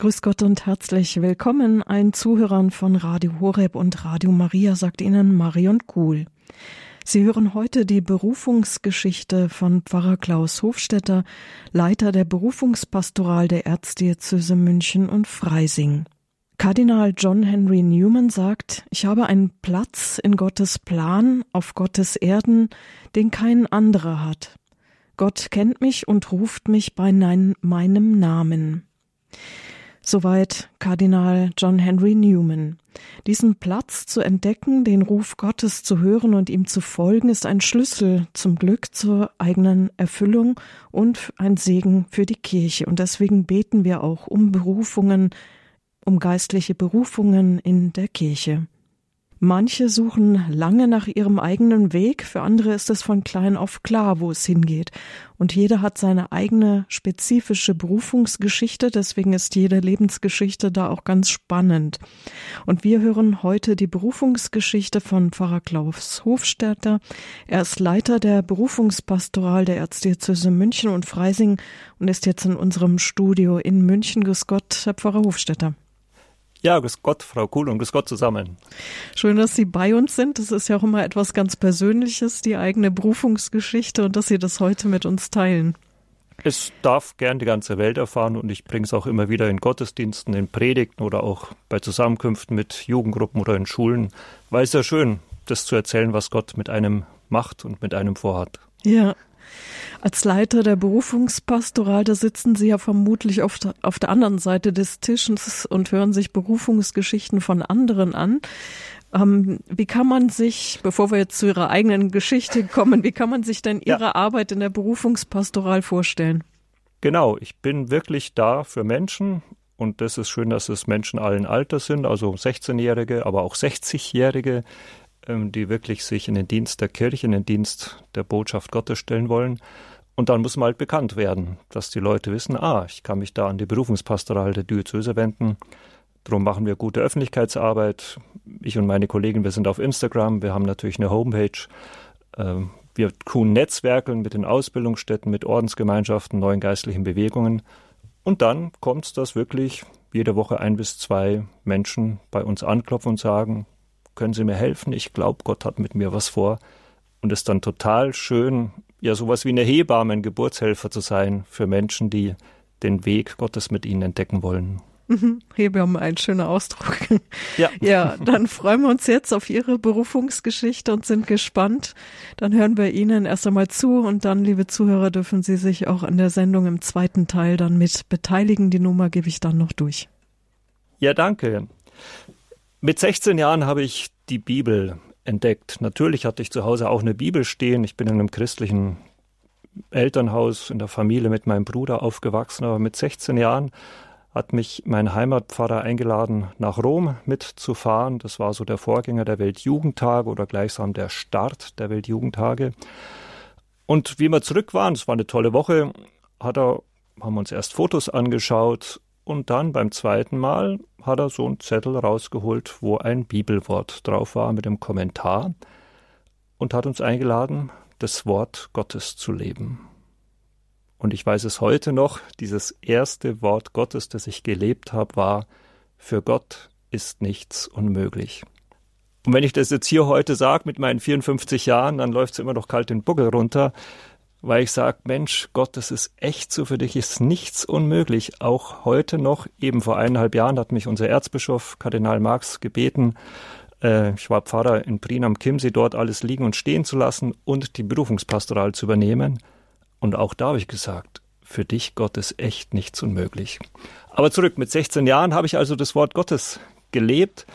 Grüß Gott und herzlich willkommen allen Zuhörern von Radio Horeb und Radio Maria, sagt Ihnen Marion Kuhl. Sie hören heute die Berufungsgeschichte von Pfarrer Klaus Hofstetter, Leiter der Berufungspastoral der Erzdiözese München und Freising. Kardinal John Henry Newman sagt, ich habe einen Platz in Gottes Plan auf Gottes Erden, den kein anderer hat. Gott kennt mich und ruft mich bei meinem Namen. Soweit Kardinal John Henry Newman. Diesen Platz zu entdecken, den Ruf Gottes zu hören und ihm zu folgen, ist ein Schlüssel zum Glück zur eigenen Erfüllung und ein Segen für die Kirche. Und deswegen beten wir auch um Berufungen, um geistliche Berufungen in der Kirche. Manche suchen lange nach ihrem eigenen Weg, für andere ist es von klein auf klar, wo es hingeht. Und jeder hat seine eigene spezifische Berufungsgeschichte, deswegen ist jede Lebensgeschichte da auch ganz spannend. Und wir hören heute die Berufungsgeschichte von Pfarrer Klaus Hofstädter. Er ist Leiter der Berufungspastoral der Erzdiözese München und Freising und ist jetzt in unserem Studio in München. Grüß Gott, Herr Pfarrer Hofstädter. Ja, grüß Gott, Frau Kuhl und grüß Gott zusammen. Schön, dass Sie bei uns sind. Das ist ja auch immer etwas ganz Persönliches, die eigene Berufungsgeschichte und dass Sie das heute mit uns teilen. Es darf gern die ganze Welt erfahren und ich bringe es auch immer wieder in Gottesdiensten, in Predigten oder auch bei Zusammenkünften mit Jugendgruppen oder in Schulen, weil es ja schön, das zu erzählen, was Gott mit einem macht und mit einem vorhat. Ja, als Leiter der Berufungspastoral, da sitzen Sie ja vermutlich auf der, auf der anderen Seite des Tisches und hören sich Berufungsgeschichten von anderen an. Ähm, wie kann man sich, bevor wir jetzt zu Ihrer eigenen Geschichte kommen, wie kann man sich denn Ihre ja. Arbeit in der Berufungspastoral vorstellen? Genau, ich bin wirklich da für Menschen und das ist schön, dass es Menschen allen Alters sind, also 16-Jährige, aber auch 60-Jährige, ähm, die wirklich sich in den Dienst der Kirche, in den Dienst der Botschaft Gottes stellen wollen. Und dann muss man halt bekannt werden, dass die Leute wissen, ah, ich kann mich da an die Berufungspastoral der Diözese wenden. Darum machen wir gute Öffentlichkeitsarbeit. Ich und meine Kollegen, wir sind auf Instagram, wir haben natürlich eine Homepage. Ähm, wir tun Netzwerkeln mit den Ausbildungsstätten, mit Ordensgemeinschaften, neuen geistlichen Bewegungen. Und dann kommt es, dass wirklich jede Woche ein bis zwei Menschen bei uns anklopfen und sagen, können Sie mir helfen? Ich glaube, Gott hat mit mir was vor. Und es ist dann total schön, ja, sowas wie eine Hebamme, ein Geburtshelfer zu sein für Menschen, die den Weg Gottes mit ihnen entdecken wollen. Mhm. Hebamme, ein schöner Ausdruck. Ja. ja, dann freuen wir uns jetzt auf Ihre Berufungsgeschichte und sind gespannt. Dann hören wir Ihnen erst einmal zu und dann, liebe Zuhörer, dürfen Sie sich auch an der Sendung im zweiten Teil dann mit beteiligen. Die Nummer gebe ich dann noch durch. Ja, danke. Mit 16 Jahren habe ich die Bibel entdeckt. Natürlich hatte ich zu Hause auch eine Bibel stehen. Ich bin in einem christlichen Elternhaus in der Familie mit meinem Bruder aufgewachsen, aber mit 16 Jahren hat mich mein Heimatpfarrer eingeladen, nach Rom mitzufahren. Das war so der Vorgänger der Weltjugendtage oder gleichsam der Start der Weltjugendtage. Und wie wir zurück waren, es war eine tolle Woche, hat er, haben wir uns erst Fotos angeschaut und dann beim zweiten Mal hat er so einen Zettel rausgeholt, wo ein Bibelwort drauf war mit einem Kommentar und hat uns eingeladen, das Wort Gottes zu leben. Und ich weiß es heute noch, dieses erste Wort Gottes, das ich gelebt habe, war, für Gott ist nichts unmöglich. Und wenn ich das jetzt hier heute sage mit meinen 54 Jahren, dann läuft es immer noch kalt den Buckel runter, weil ich sage, Mensch, Gott, das ist echt so, für dich ist nichts unmöglich. Auch heute noch, eben vor eineinhalb Jahren, hat mich unser Erzbischof Kardinal Marx gebeten, äh, ich war Pfarrer in Prien am Chiemsee, dort alles liegen und stehen zu lassen und die Berufungspastoral zu übernehmen. Und auch da habe ich gesagt, für dich, Gott, ist echt nichts unmöglich. Aber zurück, mit 16 Jahren habe ich also das Wort Gottes gelebt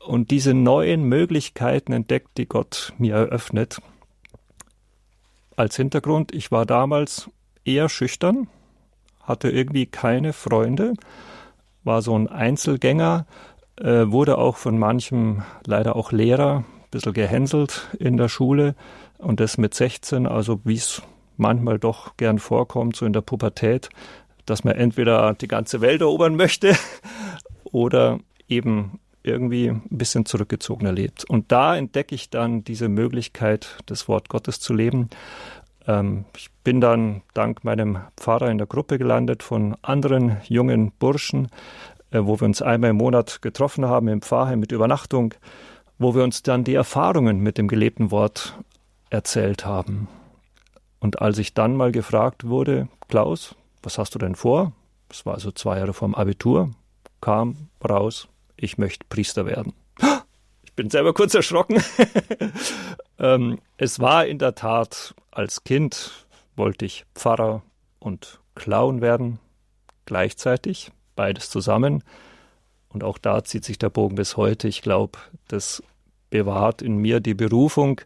und diese neuen Möglichkeiten entdeckt, die Gott mir eröffnet als Hintergrund, ich war damals eher schüchtern, hatte irgendwie keine Freunde, war so ein Einzelgänger, äh, wurde auch von manchem leider auch Lehrer ein bisschen gehänselt in der Schule und das mit 16, also wie es manchmal doch gern vorkommt, so in der Pubertät, dass man entweder die ganze Welt erobern möchte oder eben irgendwie ein bisschen zurückgezogener lebt. Und da entdecke ich dann diese Möglichkeit, das Wort Gottes zu leben. Ähm, ich bin dann dank meinem Pfarrer in der Gruppe gelandet von anderen jungen Burschen, äh, wo wir uns einmal im Monat getroffen haben im Pfarrheim mit Übernachtung, wo wir uns dann die Erfahrungen mit dem gelebten Wort erzählt haben. Und als ich dann mal gefragt wurde, Klaus, was hast du denn vor? Das war also zwei Jahre vorm Abitur, kam raus, ich möchte Priester werden. Ich bin selber kurz erschrocken. ähm, es war in der Tat, als Kind wollte ich Pfarrer und Clown werden, gleichzeitig, beides zusammen. Und auch da zieht sich der Bogen bis heute. Ich glaube, das bewahrt in mir die Berufung,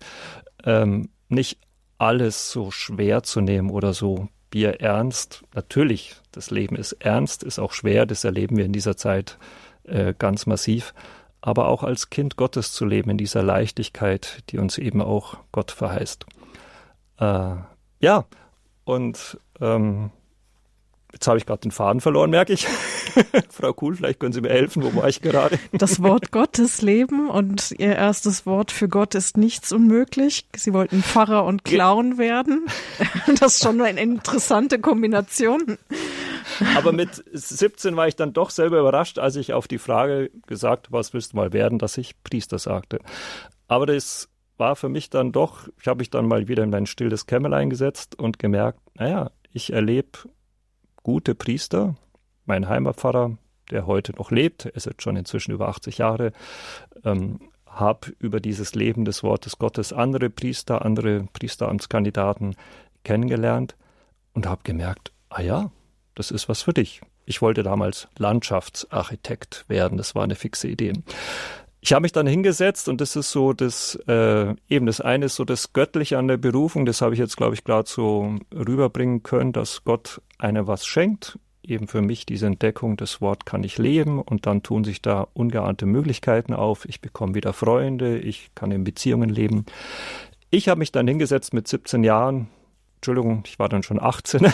ähm, nicht alles so schwer zu nehmen oder so bierernst. Natürlich, das Leben ist ernst, ist auch schwer, das erleben wir in dieser Zeit äh, ganz massiv. Aber auch als Kind Gottes zu leben in dieser Leichtigkeit, die uns eben auch Gott verheißt. Äh, ja, und ähm, Jetzt habe ich gerade den Faden verloren, merke ich. Frau Kuhl, vielleicht können Sie mir helfen. Wo war ich gerade? Das Wort Gottes leben und Ihr erstes Wort für Gott ist nichts unmöglich. Sie wollten Pfarrer und Clown werden. Das ist schon eine interessante Kombination. Aber mit 17 war ich dann doch selber überrascht, als ich auf die Frage gesagt, was willst du mal werden, dass ich Priester sagte. Aber das war für mich dann doch, ich habe mich dann mal wieder in mein stilles Kämmerlein gesetzt und gemerkt, naja, ich erlebe gute Priester. Mein Heimatpfarrer, der heute noch lebt, ist jetzt schon inzwischen über 80 Jahre, ähm, habe über dieses Leben des Wortes Gottes andere Priester, andere Priesteramtskandidaten kennengelernt und habe gemerkt, ah ja, das ist was für dich. Ich wollte damals Landschaftsarchitekt werden, das war eine fixe Idee. Ich habe mich dann hingesetzt und das ist so das, äh, eben das eine ist so das Göttliche an der Berufung, das habe ich jetzt, glaube ich, gerade so rüberbringen können, dass Gott einer was schenkt, eben für mich diese Entdeckung, das Wort kann ich leben und dann tun sich da ungeahnte Möglichkeiten auf. Ich bekomme wieder Freunde, ich kann in Beziehungen leben. Ich habe mich dann hingesetzt mit 17 Jahren, Entschuldigung, ich war dann schon 18,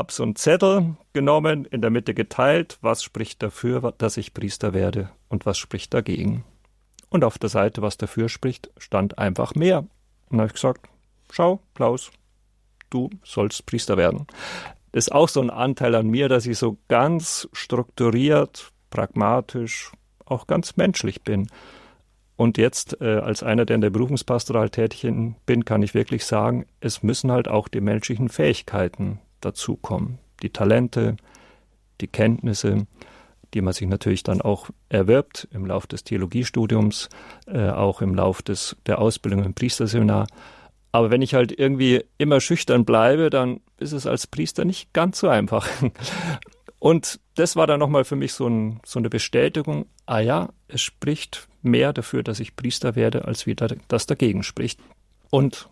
habe so einen Zettel genommen, in der Mitte geteilt, was spricht dafür, dass ich Priester werde und was spricht dagegen. Und auf der Seite, was dafür spricht, stand einfach mehr. Und habe ich gesagt, schau, Klaus, du sollst Priester werden. Das ist auch so ein Anteil an mir, dass ich so ganz strukturiert, pragmatisch, auch ganz menschlich bin. Und jetzt, äh, als einer, der in der Berufungspastoral tätig bin, kann ich wirklich sagen, es müssen halt auch die menschlichen Fähigkeiten dazukommen. Die Talente, die Kenntnisse, die man sich natürlich dann auch erwirbt im Lauf des Theologiestudiums, äh, auch im Lauf des, der Ausbildung im Priesterseminar. Aber wenn ich halt irgendwie immer schüchtern bleibe, dann ist es als Priester nicht ganz so einfach. Und das war dann nochmal für mich so, ein, so, eine Bestätigung, ah ja, es spricht mehr dafür, dass ich Priester werde, als wieder das dagegen spricht. Und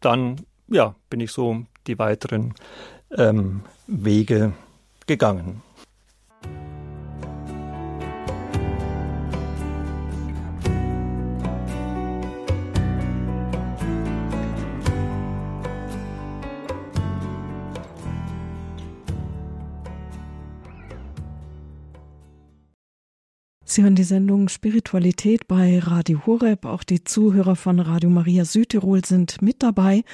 dann, ja, bin ich so die weiteren ähm, Wege gegangen. Sie hören die Sendung Spiritualität bei Radio Horeb. Auch die Zuhörer von Radio Maria Südtirol sind mit dabei.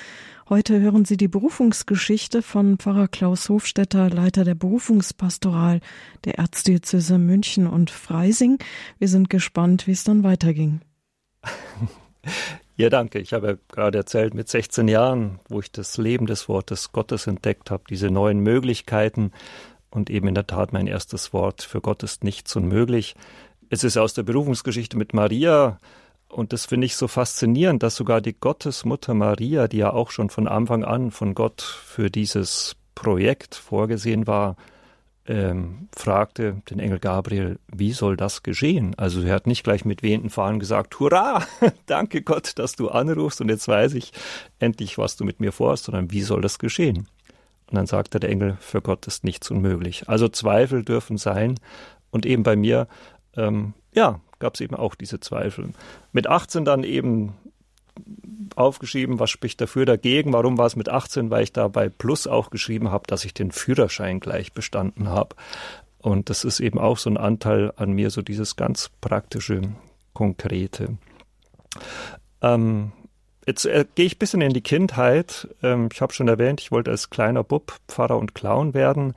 Heute hören Sie die Berufungsgeschichte von Pfarrer Klaus Hofstetter, Leiter der Berufungspastoral der Erzdiözese München und Freising. Wir sind gespannt, wie es dann weiterging. Ja, danke. Ich habe gerade erzählt, mit 16 Jahren, wo ich das Leben des Wortes Gottes entdeckt habe, diese neuen Möglichkeiten und eben in der Tat mein erstes Wort für Gott ist nichts unmöglich. Es ist aus der Berufungsgeschichte mit Maria und das finde ich so faszinierend, dass sogar die Gottesmutter Maria, die ja auch schon von Anfang an von Gott für dieses Projekt vorgesehen war, ähm, fragte den Engel Gabriel, wie soll das geschehen? Also er hat nicht gleich mit wehenden Fahnen gesagt, hurra, danke Gott, dass du anrufst und jetzt weiß ich endlich, was du mit mir vorhast, sondern wie soll das geschehen? Und dann sagte der Engel, für Gott ist nichts unmöglich. Also Zweifel dürfen sein und eben bei mir ähm, ja, gab es eben auch diese Zweifel. Mit 18 dann eben aufgeschrieben, was spricht dafür, dagegen. Warum war es mit 18? Weil ich da bei Plus auch geschrieben habe, dass ich den Führerschein gleich bestanden habe. Und das ist eben auch so ein Anteil an mir, so dieses ganz praktische, konkrete. Ähm, Jetzt äh, gehe ich ein bisschen in die Kindheit. Ähm, ich habe schon erwähnt, ich wollte als kleiner Bub Pfarrer und Clown werden.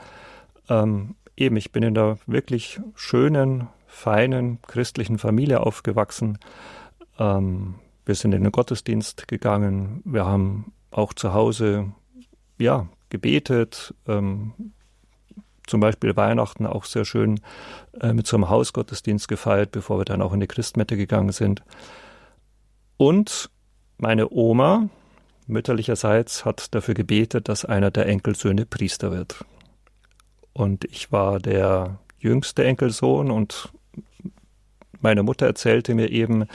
Ähm, eben, ich bin in einer wirklich schönen, feinen christlichen Familie aufgewachsen. Ähm, wir sind in den Gottesdienst gegangen. Wir haben auch zu Hause, ja, gebetet. Ähm, zum Beispiel Weihnachten auch sehr schön äh, mit so einem Hausgottesdienst gefeiert, bevor wir dann auch in die Christmette gegangen sind. Und meine Oma, mütterlicherseits, hat dafür gebetet, dass einer der Enkelsöhne Priester wird. Und ich war der jüngste Enkelsohn und meine Mutter erzählte mir eben,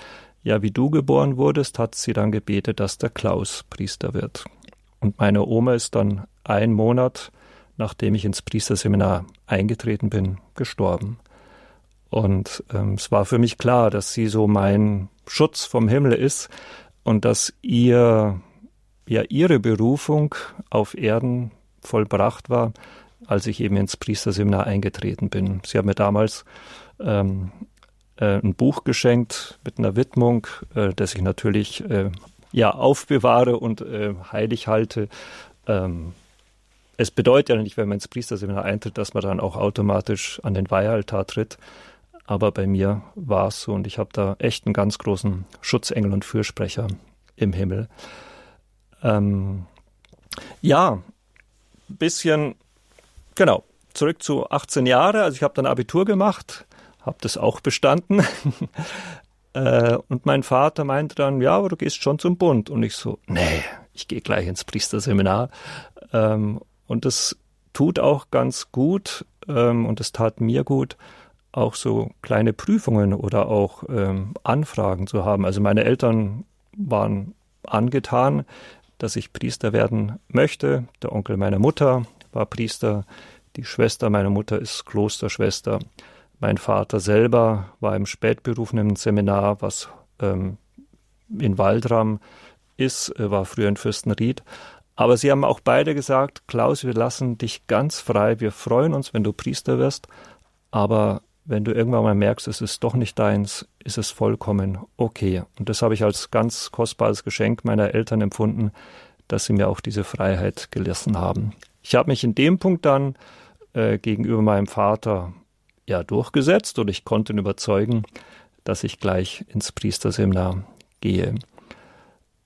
ja, wie du geboren wurdest, hat sie dann gebetet, dass der Klaus Priester wird. Und meine Oma ist dann ein Monat, nachdem ich ins Priesterseminar eingetreten bin, gestorben. Und ähm, es war für mich klar, dass sie so mein Schutz vom Himmel ist und dass ihr, ja, ihre Berufung auf Erden vollbracht war, als ich eben ins Priesterseminar eingetreten bin. Sie hat mir damals ähm, äh, ein Buch geschenkt mit einer Widmung, äh, das ich natürlich äh, ja aufbewahre und äh, heilig halte. Ähm, es bedeutet ja nicht, wenn man ins Priesterseminar eintritt, dass man dann auch automatisch an den Weihaltar tritt. Aber bei mir war es so und ich habe da echt einen ganz großen Schutzengel und Fürsprecher im Himmel. Ähm, ja, bisschen, genau, zurück zu 18 Jahre. Also ich habe dann Abitur gemacht, habe das auch bestanden. äh, und mein Vater meinte dann, ja, aber du gehst schon zum Bund. Und ich so, nee, ich gehe gleich ins Priesterseminar. Ähm, und das tut auch ganz gut ähm, und es tat mir gut, auch so kleine Prüfungen oder auch ähm, Anfragen zu haben. Also meine Eltern waren angetan, dass ich Priester werden möchte. Der Onkel meiner Mutter war Priester, die Schwester meiner Mutter ist Klosterschwester. Mein Vater selber war im spätberufenen Seminar, was ähm, in Waldram ist, war früher in Fürstenried. Aber sie haben auch beide gesagt, Klaus, wir lassen dich ganz frei. Wir freuen uns, wenn du Priester wirst. Aber wenn du irgendwann mal merkst, es ist doch nicht deins, ist es vollkommen okay. Und das habe ich als ganz kostbares Geschenk meiner Eltern empfunden, dass sie mir auch diese Freiheit gelassen haben. Ich habe mich in dem Punkt dann äh, gegenüber meinem Vater ja durchgesetzt und ich konnte ihn überzeugen, dass ich gleich ins Priesterseminar gehe.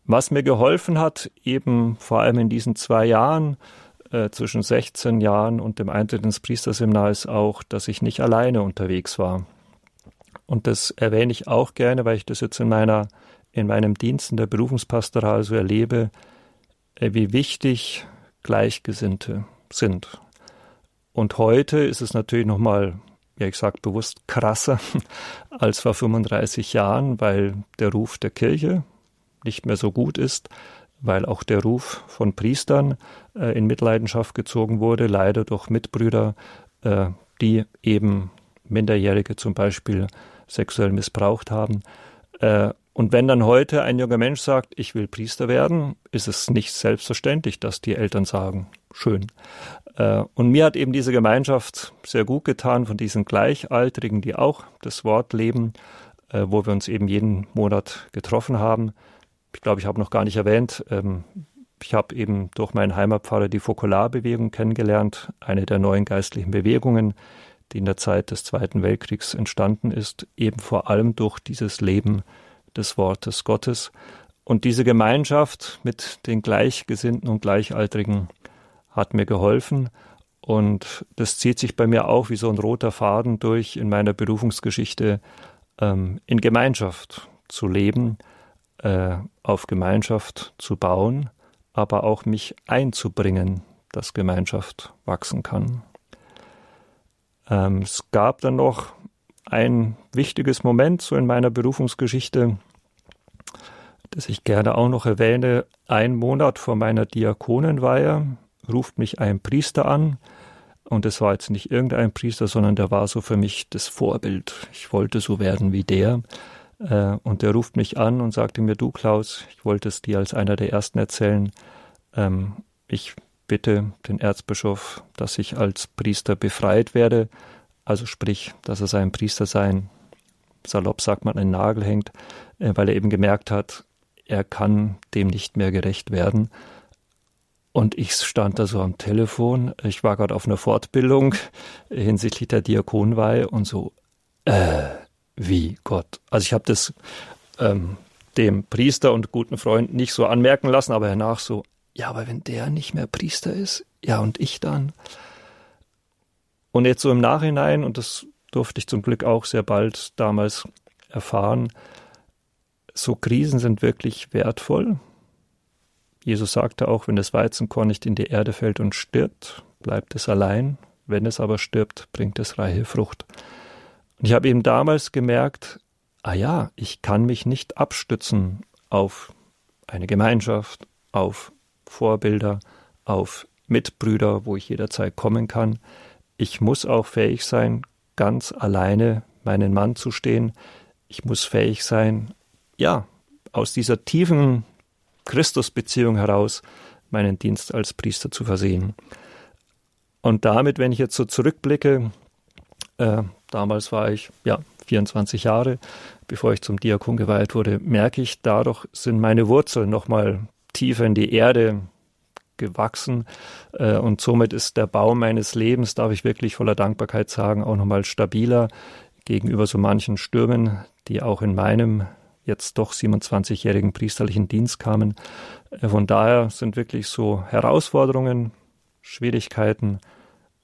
Was mir geholfen hat, eben vor allem in diesen zwei Jahren, äh, zwischen 16 Jahren und dem Eintritt ins Priesterseminar ist auch, dass ich nicht alleine unterwegs war. Und das erwähne ich auch gerne, weil ich das jetzt in meiner in meinem Dienst in der Berufungspastoral so erlebe, äh, wie wichtig Gleichgesinnte sind. Und heute ist es natürlich noch mal, ja ich sage bewusst krasser als vor 35 Jahren, weil der Ruf der Kirche nicht mehr so gut ist, weil auch der Ruf von Priestern äh, in Mitleidenschaft gezogen wurde, leider durch Mitbrüder, äh, die eben Minderjährige zum Beispiel sexuell missbraucht haben. Äh, und wenn dann heute ein junger Mensch sagt, ich will Priester werden, ist es nicht selbstverständlich, dass die Eltern sagen, schön. Äh, und mir hat eben diese Gemeinschaft sehr gut getan von diesen Gleichaltrigen, die auch das Wort leben, äh, wo wir uns eben jeden Monat getroffen haben ich glaube, ich habe noch gar nicht erwähnt, ähm, ich habe eben durch meinen Heimatpfarrer die Fokularbewegung kennengelernt, eine der neuen geistlichen Bewegungen, die in der Zeit des Zweiten Weltkriegs entstanden ist, eben vor allem durch dieses Leben des Wortes Gottes. Und diese Gemeinschaft mit den Gleichgesinnten und Gleichaltrigen hat mir geholfen. Und das zieht sich bei mir auch wie so ein roter Faden durch in meiner Berufungsgeschichte, ähm, in Gemeinschaft zu leben äh, auf Gemeinschaft zu bauen, aber auch mich einzubringen, dass Gemeinschaft wachsen kann. Ähm, es gab dann noch ein wichtiges Moment so in meiner Berufungsgeschichte, das ich gerne auch noch erwähne. Ein Monat vor meiner Diakonenweihe ruft mich ein Priester an, und es war jetzt nicht irgendein Priester, sondern der war so für mich das Vorbild. Ich wollte so werden wie der. Äh, und der ruft mich an und sagte mir, du Klaus, ich wollte es dir als einer der ersten erzählen. Ähm, ich bitte den Erzbischof, dass ich als Priester befreit werde. Also sprich, dass er seinem Priester sein, salopp sagt man, einen Nagel hängt, äh, weil er eben gemerkt hat, er kann dem nicht mehr gerecht werden. Und ich stand da so am Telefon. Ich war gerade auf einer Fortbildung hinsichtlich der Diakonweihe und so, äh, wie Gott. Also ich habe das ähm, dem Priester und guten Freund nicht so anmerken lassen, aber hernach so, ja, aber wenn der nicht mehr Priester ist, ja, und ich dann. Und jetzt so im Nachhinein, und das durfte ich zum Glück auch sehr bald damals erfahren, so Krisen sind wirklich wertvoll. Jesus sagte auch, wenn das Weizenkorn nicht in die Erde fällt und stirbt, bleibt es allein. Wenn es aber stirbt, bringt es reiche Frucht. Und ich habe eben damals gemerkt, ah ja, ich kann mich nicht abstützen auf eine Gemeinschaft, auf Vorbilder, auf Mitbrüder, wo ich jederzeit kommen kann. Ich muss auch fähig sein, ganz alleine meinen Mann zu stehen. Ich muss fähig sein, ja, aus dieser tiefen Christusbeziehung heraus meinen Dienst als Priester zu versehen. Und damit, wenn ich jetzt so zurückblicke, äh, damals war ich ja 24 Jahre, bevor ich zum Diakon geweiht wurde, merke ich, dadurch sind meine Wurzeln nochmal tiefer in die Erde gewachsen äh, und somit ist der Bau meines Lebens, darf ich wirklich voller Dankbarkeit sagen, auch nochmal stabiler gegenüber so manchen Stürmen, die auch in meinem jetzt doch 27-jährigen priesterlichen Dienst kamen. Äh, von daher sind wirklich so Herausforderungen, Schwierigkeiten,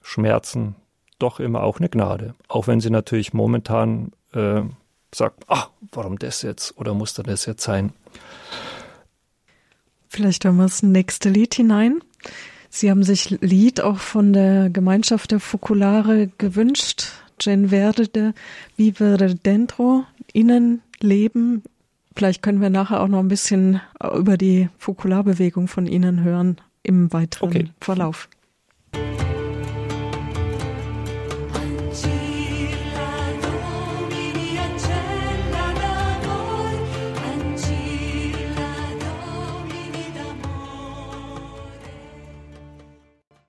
Schmerzen doch immer auch eine Gnade. Auch wenn sie natürlich momentan äh, sagt, ach, warum das jetzt oder muss da das jetzt sein? Vielleicht hören wir das nächste Lied hinein. Sie haben sich Lied auch von der Gemeinschaft der Fokulare gewünscht. Gen Verde, Vivere Dentro, Innen leben. Vielleicht können wir nachher auch noch ein bisschen über die Fokularbewegung von Ihnen hören im weiteren okay. Verlauf.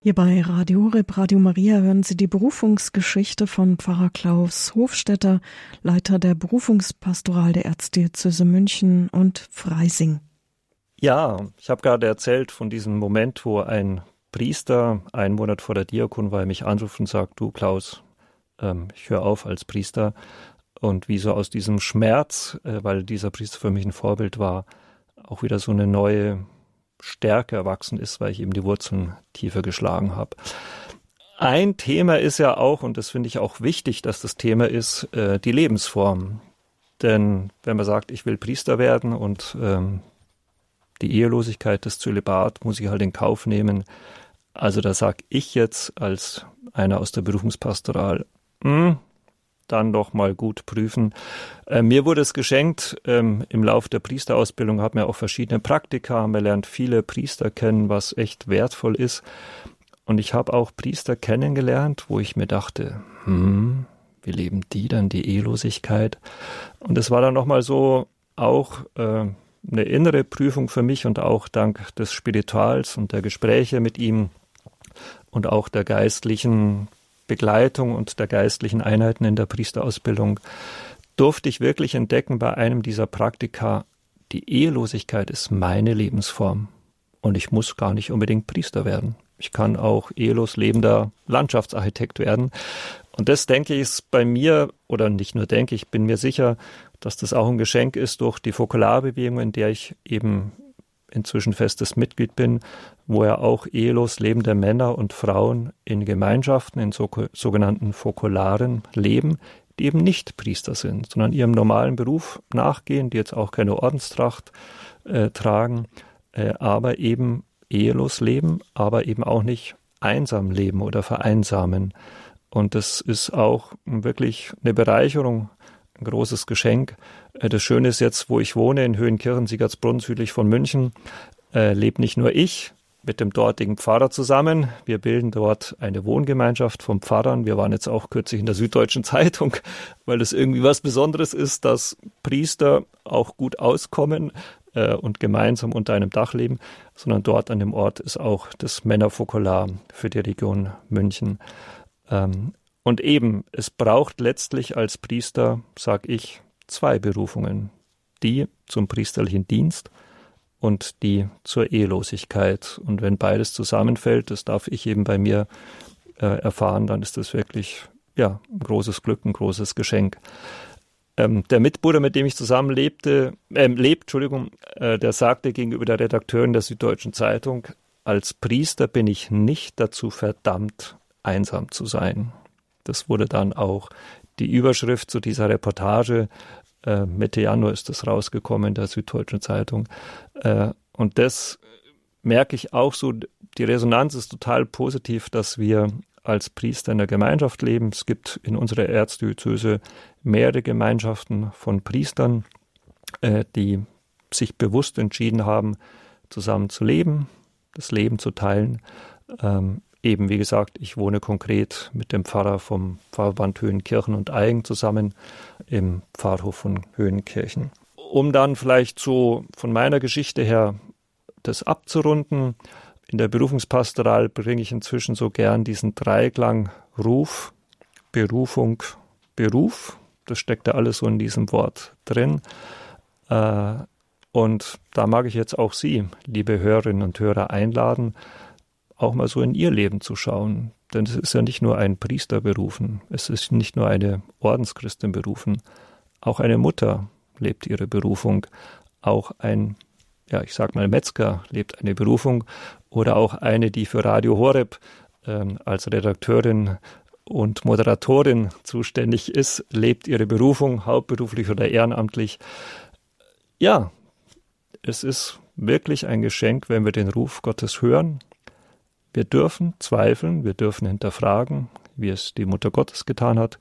Hier bei Radio Reb, Radio Maria hören Sie die Berufungsgeschichte von Pfarrer Klaus Hofstetter, Leiter der Berufungspastoral der Erzdiözese München und Freising. Ja, ich habe gerade erzählt von diesem Moment, wo ein Priester einen Monat vor der Diakonweihe mich anruft und sagt, du Klaus, ähm, ich höre auf als Priester. Und wie so aus diesem Schmerz, äh, weil dieser Priester für mich ein Vorbild war, auch wieder so eine neue Stärke erwachsen ist, weil ich eben die Wurzeln tiefer geschlagen habe. Ein Thema ist ja auch, und das finde ich auch wichtig, dass das Thema ist, äh, die Lebensform. Denn wenn man sagt, ich will Priester werden und ähm, die Ehelosigkeit, das Zölibat muss ich halt in Kauf nehmen. Also da sage ich jetzt als einer aus der Berufungspastoral, mh, hm, dann doch mal gut prüfen. Äh, mir wurde es geschenkt ähm, im Lauf der Priesterausbildung, hat mir auch verschiedene Praktika, man lernt viele Priester kennen, was echt wertvoll ist. Und ich habe auch Priester kennengelernt, wo ich mir dachte, hm, wie leben die dann die Ehelosigkeit? Und es war dann nochmal so auch äh, eine innere Prüfung für mich und auch dank des Spirituals und der Gespräche mit ihm und auch der geistlichen Begleitung und der geistlichen Einheiten in der Priesterausbildung durfte ich wirklich entdecken bei einem dieser Praktika, die Ehelosigkeit ist meine Lebensform und ich muss gar nicht unbedingt Priester werden. Ich kann auch ehelos lebender Landschaftsarchitekt werden. Und das denke ich ist bei mir, oder nicht nur denke ich, bin mir sicher, dass das auch ein Geschenk ist durch die Fokularbewegung, in der ich eben inzwischen festes Mitglied bin, wo er auch ehelos lebende Männer und Frauen in Gemeinschaften, in so, sogenannten Fokularen leben, die eben nicht Priester sind, sondern ihrem normalen Beruf nachgehen, die jetzt auch keine Ordenstracht äh, tragen, äh, aber eben ehelos leben, aber eben auch nicht einsam leben oder vereinsamen. Und das ist auch wirklich eine Bereicherung, ein großes Geschenk. Äh, das Schöne ist jetzt, wo ich wohne, in Höhenkirchen, Siegertsbrunn, südlich von München, äh, lebt nicht nur ich mit dem dortigen Pfarrer zusammen. Wir bilden dort eine Wohngemeinschaft von Pfarrern. Wir waren jetzt auch kürzlich in der Süddeutschen Zeitung, weil es irgendwie was Besonderes ist, dass Priester auch gut auskommen äh, und gemeinsam unter einem Dach leben, sondern dort an dem Ort ist auch das Männerfokular für die Region München. Ähm, und eben, es braucht letztlich als Priester, sag ich, zwei Berufungen. Die zum priesterlichen Dienst und die zur Ehelosigkeit. Und wenn beides zusammenfällt, das darf ich eben bei mir äh, erfahren, dann ist das wirklich ja, ein großes Glück, ein großes Geschenk. Ähm, der Mitbruder, mit dem ich zusammen lebte, äh, lebt, Entschuldigung, äh, der sagte gegenüber der Redakteurin der Süddeutschen Zeitung, als Priester bin ich nicht dazu verdammt, einsam zu sein. Das wurde dann auch die Überschrift zu dieser Reportage. Äh, Mitte Januar ist das rausgekommen in der Süddeutschen Zeitung. Äh, und das merke ich auch so, die Resonanz ist total positiv, dass wir als Priester in der Gemeinschaft leben. Es gibt in unserer Erzdiözese mehrere Gemeinschaften von Priestern, äh, die sich bewusst entschieden haben, zusammen zu leben, das Leben zu teilen. Ähm, eben, wie gesagt, ich wohne konkret mit dem Pfarrer vom Pfarrband Höhenkirchen und Eigen zusammen im Pfarrhof von Höhenkirchen. Um dann vielleicht so von meiner Geschichte her das abzurunden, in der Berufungspastoral bringe ich inzwischen so gern diesen Dreiklang Ruf, Berufung, Beruf. Das steckt da alles so in diesem Wort drin. Äh, und da mag ich jetzt auch Sie, liebe Hörerinnen und Hörer, einladen, auch mal so in Ihr Leben zu schauen. Denn es ist ja nicht nur ein Priester berufen, es ist nicht nur eine Ordenschristin berufen, auch eine Mutter lebt ihre Berufung, auch ein, ja, ich sag mal, Metzger lebt eine Berufung oder auch eine, die für Radio Horeb ähm, als Redakteurin und Moderatorin zuständig ist, lebt ihre Berufung, hauptberuflich oder ehrenamtlich. Ja, es ist wirklich ein Geschenk, wenn wir den Ruf Gottes hören. Wir dürfen zweifeln, wir dürfen hinterfragen, wie es die Mutter Gottes getan hat.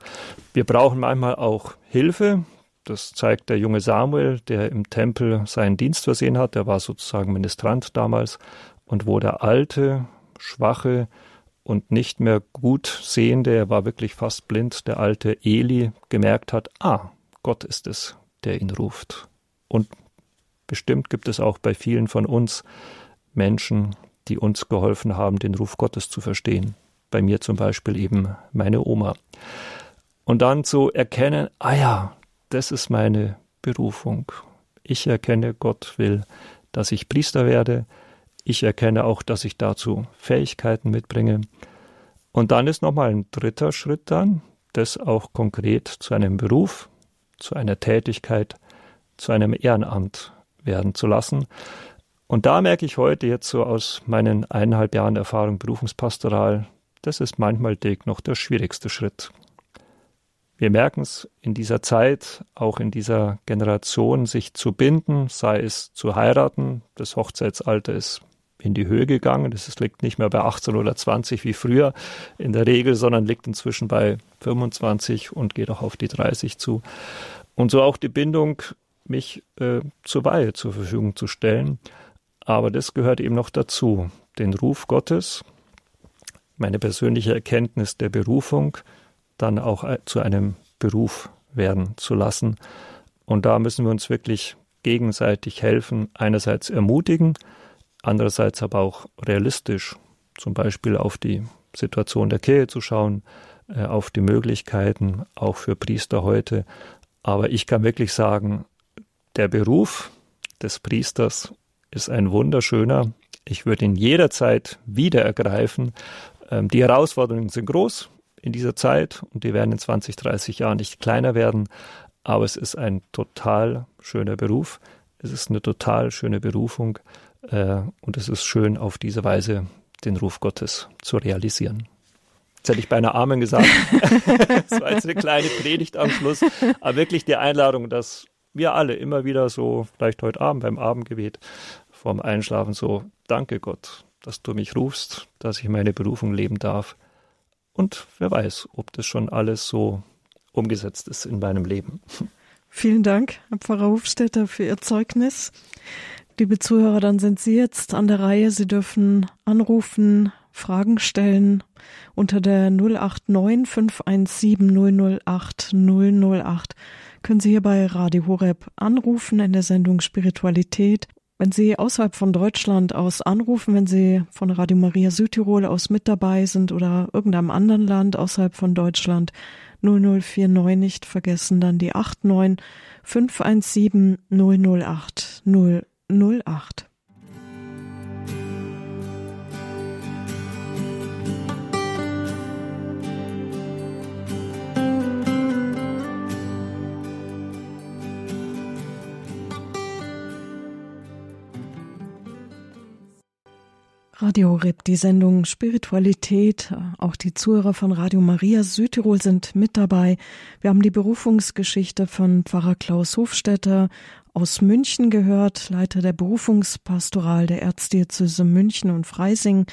Wir brauchen manchmal auch Hilfe. Das zeigt der junge Samuel, der im Tempel seinen Dienst versehen hat. Der war sozusagen Ministrant damals und wo der alte, schwache und nicht mehr gut sehende, er war wirklich fast blind, der alte Eli gemerkt hat, ah, Gott ist es, der ihn ruft. Und bestimmt gibt es auch bei vielen von uns Menschen, die uns geholfen haben, den Ruf Gottes zu verstehen. Bei mir zum Beispiel eben meine Oma. Und dann zu erkennen, ah ja, das ist meine Berufung. Ich erkenne, Gott will, dass ich Priester werde. Ich erkenne auch, dass ich dazu Fähigkeiten mitbringe. Und dann ist nochmal ein dritter Schritt dann, das auch konkret zu einem Beruf, zu einer Tätigkeit, zu einem Ehrenamt werden zu lassen. Und da merke ich heute jetzt so aus meinen eineinhalb Jahren Erfahrung Berufungspastoral, das ist manchmal noch der schwierigste Schritt. Wir merken es in dieser Zeit, auch in dieser Generation, sich zu binden, sei es zu heiraten. Das Hochzeitsalter ist in die Höhe gegangen. Das liegt nicht mehr bei 18 oder 20 wie früher in der Regel, sondern liegt inzwischen bei 25 und geht auch auf die 30 zu. Und so auch die Bindung, mich äh, zur Weihe zur Verfügung zu stellen. Aber das gehört eben noch dazu. Den Ruf Gottes, meine persönliche Erkenntnis der Berufung, dann auch äh, zu einem Beruf werden zu lassen. Und da müssen wir uns wirklich gegenseitig helfen, einerseits ermutigen, andererseits aber auch realistisch, zum Beispiel auf die Situation der Kirche zu schauen, äh, auf die Möglichkeiten auch für Priester heute. Aber ich kann wirklich sagen, der Beruf des Priesters ist ein wunderschöner. Ich würde ihn jederzeit wieder ergreifen. Ähm, die Herausforderungen sind groß in dieser Zeit und die werden in 20, 30 Jahren nicht kleiner werden. Aber es ist ein total schöner Beruf. Es ist eine total schöne Berufung. Äh, und es ist schön, auf diese Weise den Ruf Gottes zu realisieren. Jetzt hätte ich beinahe Amen gesagt. das war jetzt eine kleine Predigt am Schluss. Aber wirklich die Einladung, dass wir alle immer wieder so, vielleicht heute Abend beim Abendgebet vorm Einschlafen so, danke Gott, dass du mich rufst, dass ich meine Berufung leben darf. Und wer weiß, ob das schon alles so umgesetzt ist in meinem Leben. Vielen Dank, Herr Pfarrer Hofstetter, für Ihr Zeugnis. Liebe Zuhörer, dann sind Sie jetzt an der Reihe. Sie dürfen anrufen, Fragen stellen unter der 089 517 008 008 können Sie hier bei Radio Horeb anrufen in der Sendung Spiritualität. Wenn Sie außerhalb von Deutschland aus anrufen, wenn Sie von Radio Maria Südtirol aus mit dabei sind oder irgendeinem anderen Land außerhalb von Deutschland, 0049 nicht vergessen, dann die 89 517 008 008. Radio Rip, die Sendung Spiritualität. Auch die Zuhörer von Radio Maria Südtirol sind mit dabei. Wir haben die Berufungsgeschichte von Pfarrer Klaus Hofstetter aus München gehört, Leiter der Berufungspastoral der Erzdiözese München und Freising.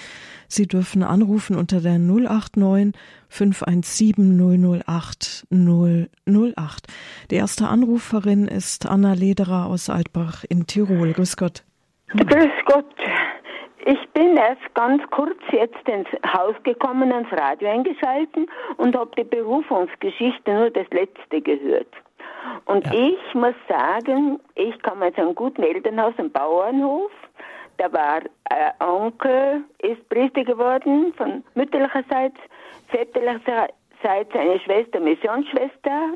Sie dürfen anrufen unter der 089 517 008 008. Die erste Anruferin ist Anna Lederer aus Altbach in Tirol. Grüß Gott. Grüß Gott. Ich bin erst ganz kurz jetzt ins Haus gekommen, ans Radio eingeschalten und habe die Berufungsgeschichte nur das letzte gehört. Und ja. ich muss sagen, ich komme aus einem guten Elternhaus im Bauernhof. Da war ein äh, Onkel, ist Priester geworden, von mütterlicherseits, väterlicherseits eine Schwester, Missionsschwester.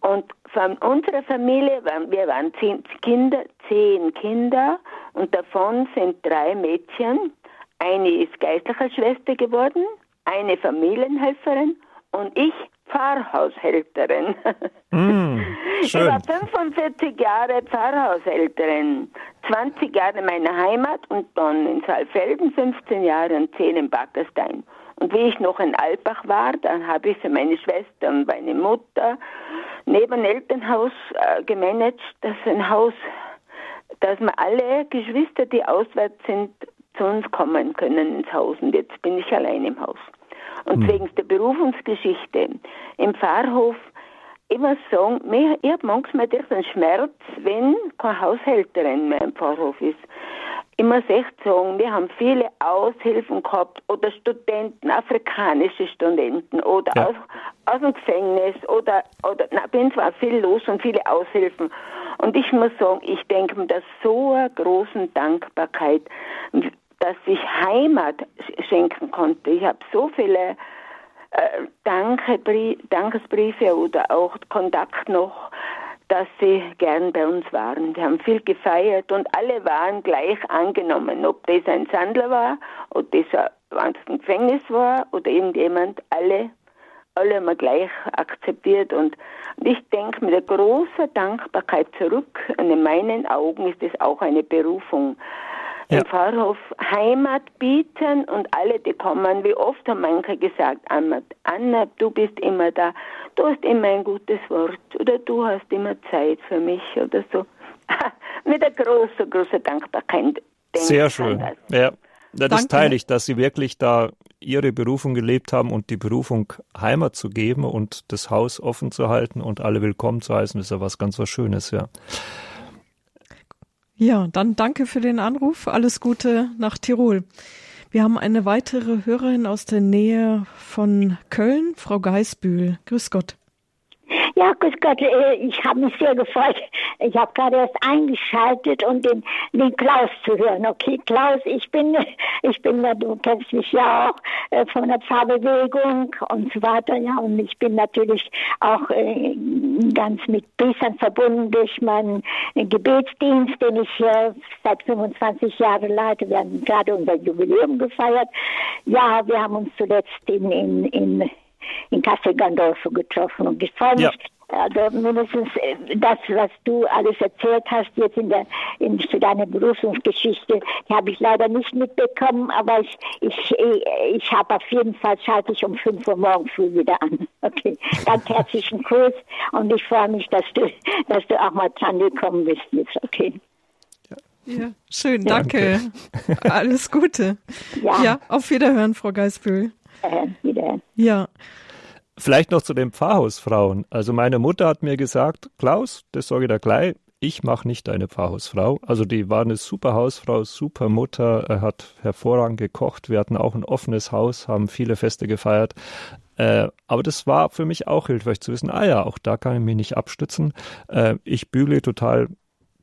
Und von unserer Familie, waren, wir waren zehn Kinder, zehn Kinder und davon sind drei Mädchen. Eine ist geistliche Schwester geworden, eine Familienhelferin und ich Pfarrhaushälterin. Mm, ich war 45 Jahre Pfarrhaushälterin, 20 Jahre in meiner Heimat und dann in Saalfelden, 15 Jahre und 10 in Backerstein. Und wie ich noch in Albach war, dann habe ich für meine Schwester und meine Mutter neben Elternhaus äh, gemanagt, dass ein Haus, dass wir alle Geschwister, die auswärts sind, zu uns kommen können ins Haus. Und jetzt bin ich allein im Haus. Und hm. wegen der Berufungsgeschichte im Pfarrhof immer sagen, ich habe manchmal den Schmerz, wenn keine Haushälterin mehr im Pfarrhof ist ich muss echt sagen, wir haben viele Aushilfen gehabt oder Studenten, afrikanische Studenten oder ja. aus, aus dem Gefängnis oder, oder na, bin zwar viel los und viele Aushilfen. Und ich muss sagen, ich denke mir, dass so eine große Dankbarkeit, dass ich Heimat schenken konnte. Ich habe so viele äh, Danke, Dankesbriefe oder auch Kontakt noch dass sie gern bei uns waren. Wir haben viel gefeiert und alle waren gleich angenommen, ob das ein Sandler war, ob das ein Gefängnis war oder irgendjemand, alle, alle haben wir gleich akzeptiert und, und ich denke mit der großen Dankbarkeit zurück und in meinen Augen ist es auch eine Berufung ja. im Pfarrhof Heimat bieten und alle, die kommen, wie oft haben manche gesagt, Anna, Anna, du bist immer da, du hast immer ein gutes Wort oder du hast immer Zeit für mich oder so. Mit einer großen, großen Dankbarkeit. Sehr schön. Ja. ja, das teile ich, dass Sie wirklich da Ihre Berufung gelebt haben und die Berufung Heimat zu geben und das Haus offen zu halten und alle willkommen zu heißen, ist ja was ganz was Schönes, ja. Ja, dann danke für den Anruf. Alles Gute nach Tirol. Wir haben eine weitere Hörerin aus der Nähe von Köln, Frau Geisbühl. Grüß Gott. Ja, grüß Gott, äh, ich habe mich sehr gefreut. Ich habe gerade erst eingeschaltet, um den, den Klaus zu hören. Okay, Klaus, ich bin, ich bin, du kennst mich ja auch äh, von der Pfarrbewegung und so weiter, ja. Und ich bin natürlich auch äh, ganz mit Priestern verbunden durch meinen Gebetsdienst, den ich seit 25 Jahren leite. Wir haben gerade unser Jubiläum gefeiert. Ja, wir haben uns zuletzt in, in, in in Castel Gandolfo getroffen und ich freue mich, ja. Also mindestens äh, das, was du alles erzählt hast jetzt in der in, für deine Berufungsgeschichte, die habe ich leider nicht mitbekommen, aber ich ich ich habe auf jeden Fall schalte ich um 5 Uhr morgen früh wieder an. Okay, ganz herzlichen Kurs und ich freue mich, dass du dass du auch mal dran gekommen bist jetzt. Okay. Ja, schön, danke. danke. Alles Gute. Ja. ja, auf Wiederhören, Frau Geisbühl. Äh, wiederhören. Ja. Vielleicht noch zu den Pfarrhausfrauen. Also meine Mutter hat mir gesagt, Klaus, das sage ich dir gleich, ich mache nicht deine Pfarrhausfrau. Also die war eine super Hausfrau, super Mutter, er hat hervorragend gekocht. Wir hatten auch ein offenes Haus, haben viele Feste gefeiert. Äh, aber das war für mich auch hilfreich zu wissen, ah ja, auch da kann ich mich nicht abstützen. Äh, ich bügle total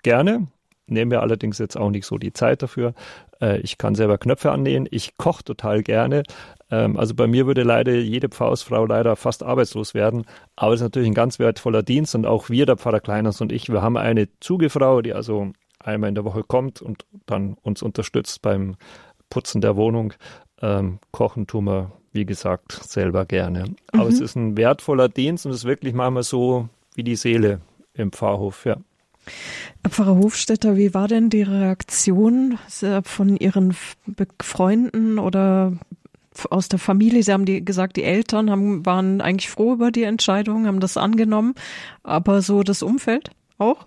gerne, nehme mir allerdings jetzt auch nicht so die Zeit dafür. Äh, ich kann selber Knöpfe annähen, ich koche total gerne. Ähm, also bei mir würde leider jede Pfarrersfrau leider fast arbeitslos werden. Aber es ist natürlich ein ganz wertvoller Dienst und auch wir, der Pfarrer Kleiners und ich, wir haben eine Zugefrau, die also einmal in der Woche kommt und dann uns unterstützt beim Putzen der Wohnung. Ähm, kochen tun wir, wie gesagt, selber gerne. Aber mhm. es ist ein wertvoller Dienst und es ist wirklich manchmal so wie die Seele im Pfarrhof, ja. Pfarrer Hofstetter, wie war denn die Reaktion von Ihren Freunden oder aus der Familie? Sie haben die gesagt, die Eltern haben, waren eigentlich froh über die Entscheidung, haben das angenommen, aber so das Umfeld auch?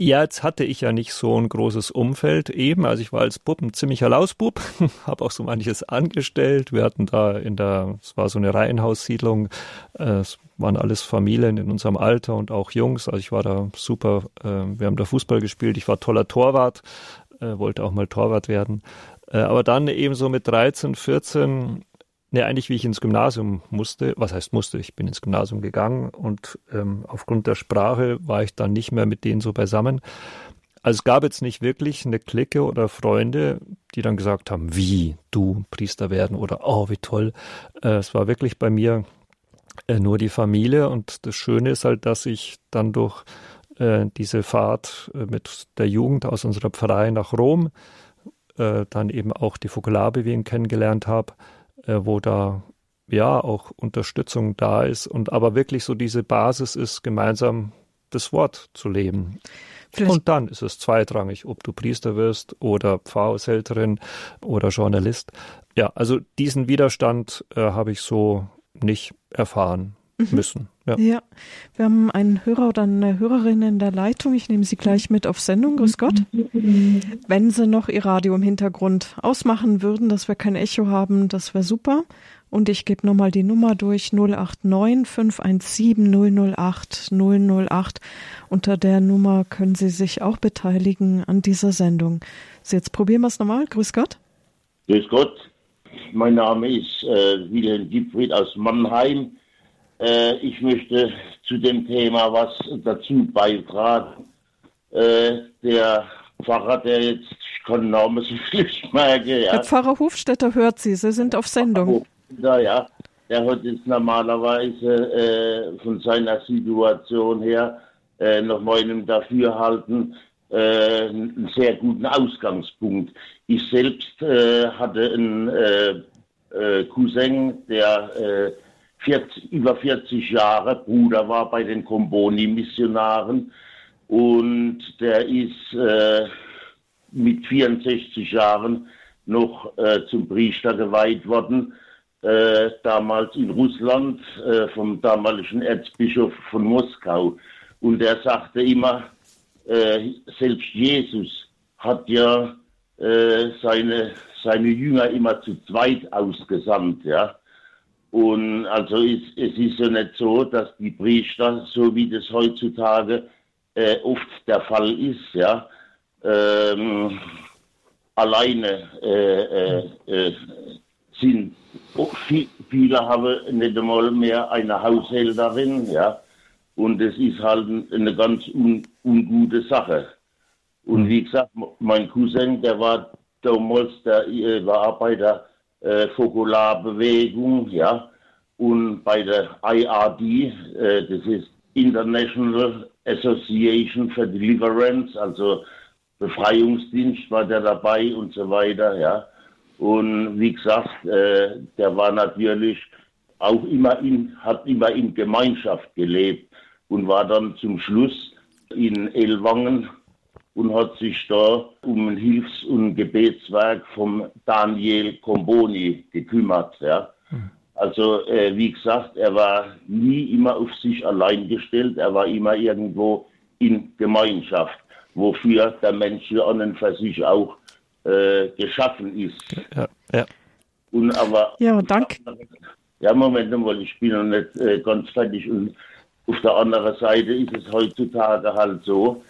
Ja, jetzt hatte ich ja nicht so ein großes Umfeld eben. Also ich war als Bub ein ziemlicher Lausbub, habe auch so manches angestellt. Wir hatten da in der, es war so eine Reihenhaussiedlung, äh, es waren alles Familien in unserem Alter und auch Jungs. Also ich war da super, äh, wir haben da Fußball gespielt, ich war toller Torwart, äh, wollte auch mal Torwart werden. Aber dann eben so mit 13, 14 Ne, eigentlich wie ich ins Gymnasium musste, was heißt musste, ich bin ins Gymnasium gegangen und ähm, aufgrund der Sprache war ich dann nicht mehr mit denen so beisammen. Also es gab jetzt nicht wirklich eine Clique oder Freunde, die dann gesagt haben, wie du Priester werden oder oh, wie toll. Äh, es war wirklich bei mir äh, nur die Familie und das Schöne ist halt, dass ich dann durch äh, diese Fahrt äh, mit der Jugend aus unserer Pfarrei nach Rom äh, dann eben auch die Fokularbewegung kennengelernt habe äh, wo da ja auch Unterstützung da ist und aber wirklich so diese Basis ist, gemeinsam das Wort zu leben. Vielleicht. Und dann ist es zweitrangig, ob du Priester wirst oder Pfarrhaushälterin oder Journalist. Ja, also diesen Widerstand äh, habe ich so nicht erfahren. Müssen. Ja. ja. wir haben einen Hörer oder eine Hörerin in der Leitung. Ich nehme Sie gleich mit auf Sendung. Grüß Gott. Wenn Sie noch Ihr Radio im Hintergrund ausmachen würden, dass wir kein Echo haben, das wäre super. Und ich gebe nochmal die Nummer durch 089 517 008 008. Unter der Nummer können Sie sich auch beteiligen an dieser Sendung. So, jetzt probieren wir es nochmal. Grüß Gott. Grüß Gott. Mein Name ist äh, Wilhelm Diebfried aus Mannheim. Äh, ich möchte zu dem Thema was dazu beitragen. Äh, der Pfarrer, der jetzt, ich kann Namen so schlecht merken. Ja. Der Pfarrer Hofstetter hört Sie, Sie sind auf Sendung. Ja, ja. Der hat jetzt normalerweise äh, von seiner Situation her äh, nach meinem Dafürhalten äh, einen sehr guten Ausgangspunkt. Ich selbst äh, hatte einen äh, äh, Cousin, der 40, über 40 Jahre Bruder war bei den Comboni-Missionaren und der ist äh, mit 64 Jahren noch äh, zum Priester geweiht worden, äh, damals in Russland äh, vom damaligen Erzbischof von Moskau. Und er sagte immer, äh, selbst Jesus hat ja äh, seine, seine Jünger immer zu zweit ausgesandt, ja. Und also ist, es ist ja nicht so, dass die Priester, so wie das heutzutage äh, oft der Fall ist, ja, ähm, alleine äh, äh, äh sind. Viele haben nicht einmal mehr eine Haushälterin, ja, und es ist halt eine ganz un, ungute Sache. Und wie gesagt, mein Cousin, der war damals, der äh, war Arbeiter äh, Fokularbewegung, ja, und bei der IRD, äh, das ist International Association for Deliverance, also Befreiungsdienst war der dabei und so weiter, ja. Und wie gesagt, äh, der war natürlich auch immer in, hat immer in Gemeinschaft gelebt und war dann zum Schluss in Elwangen und hat sich da um ein Hilfs- und Gebetswerk vom Daniel Comboni gekümmert. Ja. Hm. Also äh, wie gesagt, er war nie immer auf sich allein gestellt, er war immer irgendwo in Gemeinschaft, wofür der Mensch ja an und für sich auch äh, geschaffen ist. Ja, ja. Und aber ja, danke. Ja, Moment mal, ich bin noch nicht äh, ganz fertig. Und auf der anderen Seite ist es heutzutage halt so,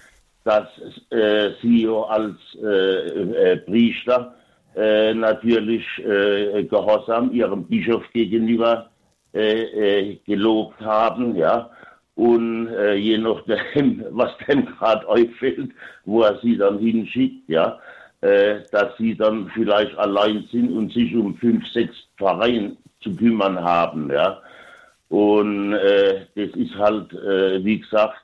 dass äh, sie als äh, äh, Priester äh, natürlich äh, gehorsam ihrem Bischof gegenüber äh, gelobt haben, ja. Und je nachdem, was dem gerade auffällt, wo er sie dann hinschickt, ja, dass sie dann vielleicht allein sind und sich um fünf, sechs Pfarreien zu kümmern haben, ja. Und das ist halt, wie gesagt,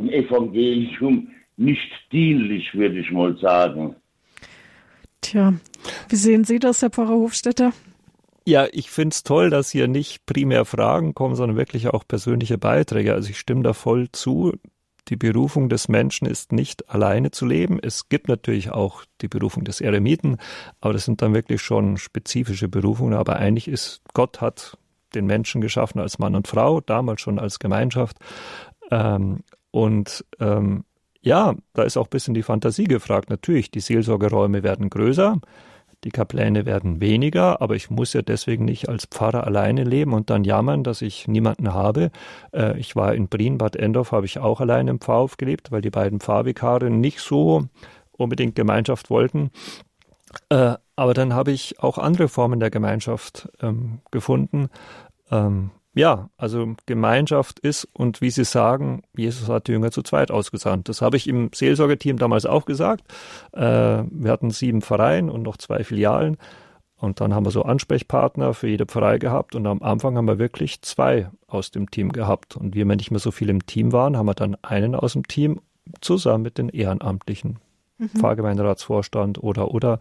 im Evangelium nicht dienlich, würde ich mal sagen. Tja, wie sehen Sie das, Herr Pfarrer Hofstetter? Ja, ich finde es toll, dass hier nicht primär Fragen kommen, sondern wirklich auch persönliche Beiträge. Also ich stimme da voll zu. Die Berufung des Menschen ist nicht alleine zu leben. Es gibt natürlich auch die Berufung des Eremiten, aber das sind dann wirklich schon spezifische Berufungen. Aber eigentlich ist Gott hat den Menschen geschaffen als Mann und Frau, damals schon als Gemeinschaft. Ähm, und ähm, ja, da ist auch ein bisschen die Fantasie gefragt. Natürlich, die Seelsorgeräume werden größer. Die Kapläne werden weniger, aber ich muss ja deswegen nicht als Pfarrer alleine leben und dann jammern, dass ich niemanden habe. Äh, ich war in Brien, Bad Endorf, habe ich auch alleine im Pfarrhof gelebt, weil die beiden Pfarrvikare nicht so unbedingt Gemeinschaft wollten. Äh, aber dann habe ich auch andere Formen der Gemeinschaft ähm, gefunden. Ähm, ja, also Gemeinschaft ist und wie Sie sagen, Jesus hat die Jünger zu zweit ausgesandt. Das habe ich im Seelsorgeteam damals auch gesagt. Äh, wir hatten sieben Vereine und noch zwei Filialen. Und dann haben wir so Ansprechpartner für jede Pfarrei gehabt. Und am Anfang haben wir wirklich zwei aus dem Team gehabt. Und wie wir nicht mehr so viel im Team waren, haben wir dann einen aus dem Team zusammen mit den Ehrenamtlichen. Mhm. Pfarrgemeinderatsvorstand oder oder,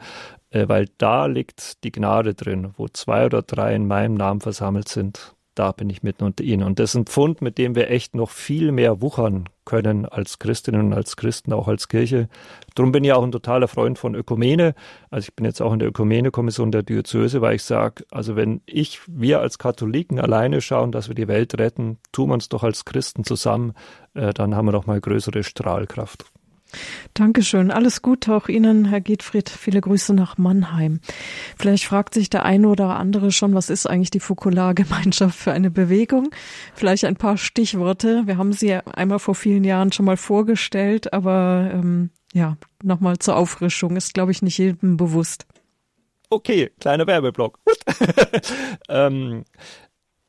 äh, weil da liegt die Gnade drin, wo zwei oder drei in meinem Namen versammelt sind da bin ich mitten unter ihnen. Und das ist ein Pfund, mit dem wir echt noch viel mehr wuchern können als Christinnen und als Christen, auch als Kirche. Darum bin ich auch ein totaler Freund von Ökumene. Also ich bin jetzt auch in der Ökumene-Kommission der Diözese, weil ich sage, also wenn ich, wir als Katholiken alleine schauen, dass wir die Welt retten, tun wir uns doch als Christen zusammen, äh, dann haben wir doch mal größere Strahlkraft. Dankeschön. Alles Gute auch Ihnen, Herr Giedfried. Viele Grüße nach Mannheim. Vielleicht fragt sich der eine oder andere schon, was ist eigentlich die Fokulargemeinschaft für eine Bewegung? Vielleicht ein paar Stichworte. Wir haben sie einmal vor vielen Jahren schon mal vorgestellt, aber ähm, ja, nochmal zur Auffrischung ist, glaube ich, nicht jedem bewusst. Okay, kleiner Werbeblock. ähm,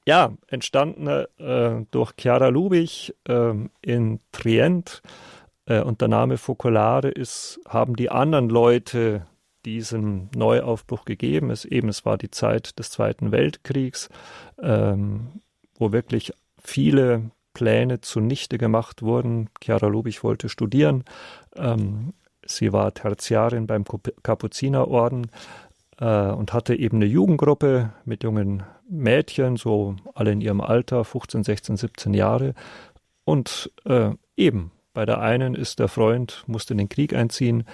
ja, entstanden äh, durch Chiara Lubich äh, in Trient äh, und der Name Focolare ist, haben die anderen Leute diesen Neuaufbruch gegeben. Es eben, es war die Zeit des Zweiten Weltkriegs, ähm, wo wirklich viele Pläne zunichte gemacht wurden. Chiara Lubich wollte studieren. Ähm, sie war Tertiarin beim Kapuzinerorden äh, und hatte eben eine Jugendgruppe mit jungen Mädchen, so alle in ihrem Alter, 15, 16, 17 Jahre. Und äh, eben bei der einen ist der Freund, musste in den Krieg einziehen,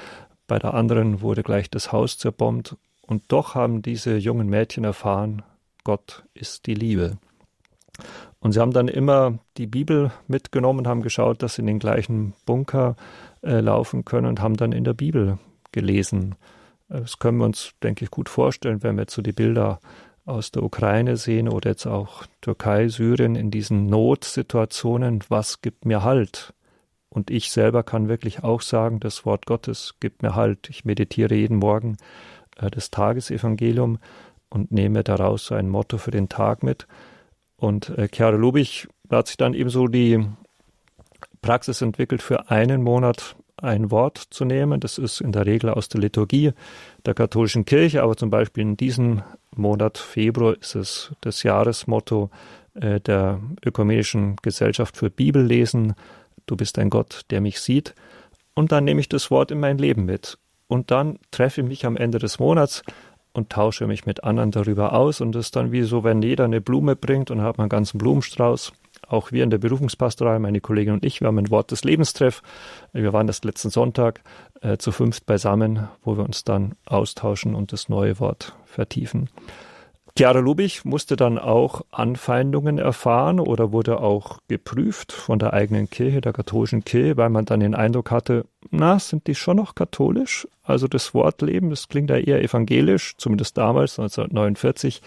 bei der anderen wurde gleich das Haus zerbombt, und doch haben diese jungen Mädchen erfahren, Gott ist die Liebe. Und sie haben dann immer die Bibel mitgenommen, haben geschaut, dass sie in den gleichen Bunker äh, laufen können und haben dann in der Bibel gelesen. Das können wir uns, denke ich, gut vorstellen, wenn wir jetzt so die Bilder aus der Ukraine sehen oder jetzt auch Türkei, Syrien in diesen Notsituationen. Was gibt mir Halt? Und ich selber kann wirklich auch sagen, das Wort Gottes gibt mir Halt. Ich meditiere jeden Morgen äh, das Tagesevangelium und nehme daraus so ein Motto für den Tag mit. Und äh, Chiara Lubich hat sich dann eben so die Praxis entwickelt, für einen Monat ein Wort zu nehmen. Das ist in der Regel aus der Liturgie der katholischen Kirche, aber zum Beispiel in diesem Monat Februar ist es das Jahresmotto äh, der Ökumenischen Gesellschaft für Bibellesen du bist ein Gott, der mich sieht. Und dann nehme ich das Wort in mein Leben mit. Und dann treffe ich mich am Ende des Monats und tausche mich mit anderen darüber aus. Und das ist dann wie so, wenn jeder eine Blume bringt und hat einen ganzen Blumenstrauß. Auch wir in der Berufungspastoral, meine Kollegin und ich, wir haben ein Wort des Lebenstreff. Wir waren das letzten Sonntag äh, zu fünft beisammen, wo wir uns dann austauschen und das neue Wort vertiefen. Chiara Lubich musste dann auch Anfeindungen erfahren oder wurde auch geprüft von der eigenen Kirche, der katholischen Kirche, weil man dann den Eindruck hatte, na, sind die schon noch katholisch? Also das Wortleben, das klingt ja eher evangelisch, zumindest damals, 1949.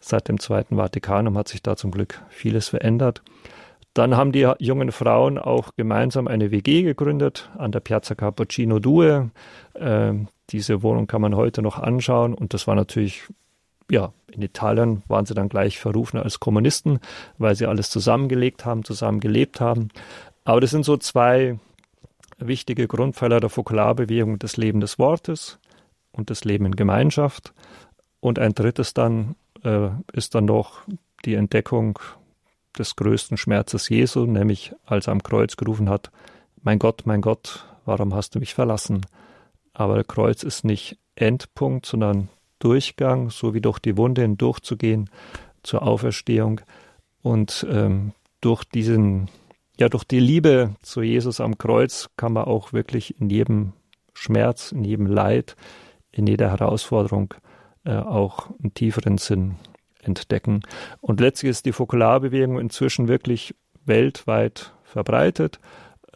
Seit dem Zweiten Vatikanum hat sich da zum Glück vieles verändert. Dann haben die jungen Frauen auch gemeinsam eine WG gegründet an der Piazza Cappuccino Due. Äh, diese Wohnung kann man heute noch anschauen und das war natürlich ja, in Italien waren sie dann gleich verrufen als Kommunisten, weil sie alles zusammengelegt haben, zusammen gelebt haben. Aber das sind so zwei wichtige Grundpfeiler der Fokularbewegung, das Leben des Wortes und das Leben in Gemeinschaft. Und ein drittes dann äh, ist dann noch die Entdeckung des größten Schmerzes Jesu, nämlich als er am Kreuz gerufen hat, mein Gott, mein Gott, warum hast du mich verlassen? Aber der Kreuz ist nicht Endpunkt, sondern Durchgang, so wie durch die Wunde hindurchzugehen zur Auferstehung und ähm, durch diesen, ja, durch die Liebe zu Jesus am Kreuz kann man auch wirklich in jedem Schmerz, in jedem Leid, in jeder Herausforderung äh, auch einen tieferen Sinn entdecken. Und letztlich ist die Fokularbewegung inzwischen wirklich weltweit verbreitet.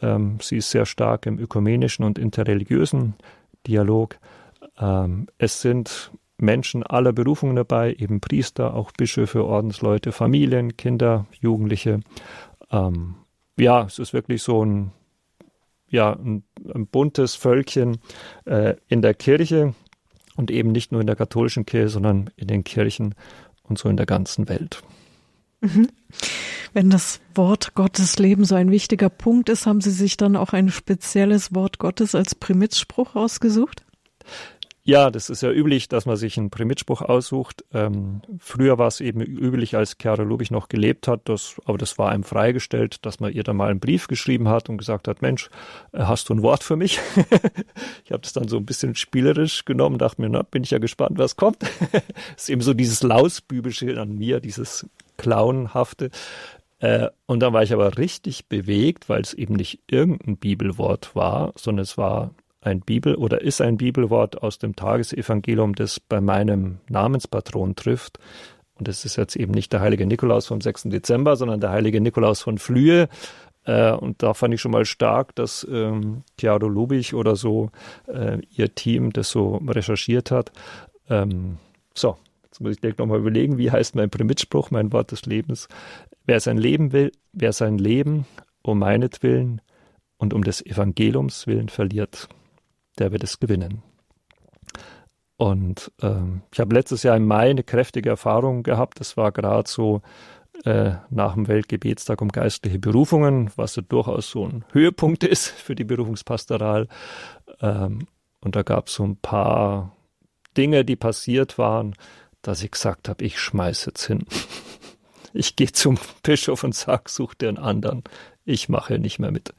Ähm, sie ist sehr stark im ökumenischen und interreligiösen Dialog. Ähm, es sind Menschen aller Berufungen dabei, eben Priester, auch Bischöfe, Ordensleute, Familien, Kinder, Jugendliche. Ähm, ja, es ist wirklich so ein, ja, ein, ein buntes Völkchen äh, in der Kirche und eben nicht nur in der katholischen Kirche, sondern in den Kirchen und so in der ganzen Welt. Mhm. Wenn das Wort Gottes Leben so ein wichtiger Punkt ist, haben Sie sich dann auch ein spezielles Wort Gottes als Primitspruch ausgesucht? Ja, das ist ja üblich, dass man sich einen Primitspruch aussucht. Ähm, früher war es eben üblich, als Chiara Lubich noch gelebt hat, das, aber das war einem freigestellt, dass man ihr dann mal einen Brief geschrieben hat und gesagt hat, Mensch, äh, hast du ein Wort für mich? ich habe das dann so ein bisschen spielerisch genommen, dachte mir, na, bin ich ja gespannt, was kommt. ist eben so dieses Lausbübische an mir, dieses Clownhafte. Äh, und dann war ich aber richtig bewegt, weil es eben nicht irgendein Bibelwort war, sondern es war ein Bibel oder ist ein Bibelwort aus dem Tagesevangelium, das bei meinem Namenspatron trifft. Und das ist jetzt eben nicht der heilige Nikolaus vom 6. Dezember, sondern der heilige Nikolaus von Flühe. Äh, und da fand ich schon mal stark, dass ähm, Chiaro Lubich oder so äh, ihr Team das so recherchiert hat. Ähm, so, jetzt muss ich direkt nochmal überlegen, wie heißt mein Primitspruch, mein Wort des Lebens. Wer sein Leben will, wer sein Leben um meinetwillen und um des Evangeliums willen verliert, der wird es gewinnen. Und ähm, ich habe letztes Jahr im Mai eine kräftige Erfahrung gehabt. Das war gerade so äh, nach dem Weltgebetstag um geistliche Berufungen, was so durchaus so ein Höhepunkt ist für die Berufungspastoral. Ähm, und da gab es so ein paar Dinge, die passiert waren, dass ich gesagt habe, ich schmeiße jetzt hin. Ich gehe zum Bischof und sage, such dir einen anderen. Ich mache nicht mehr mit.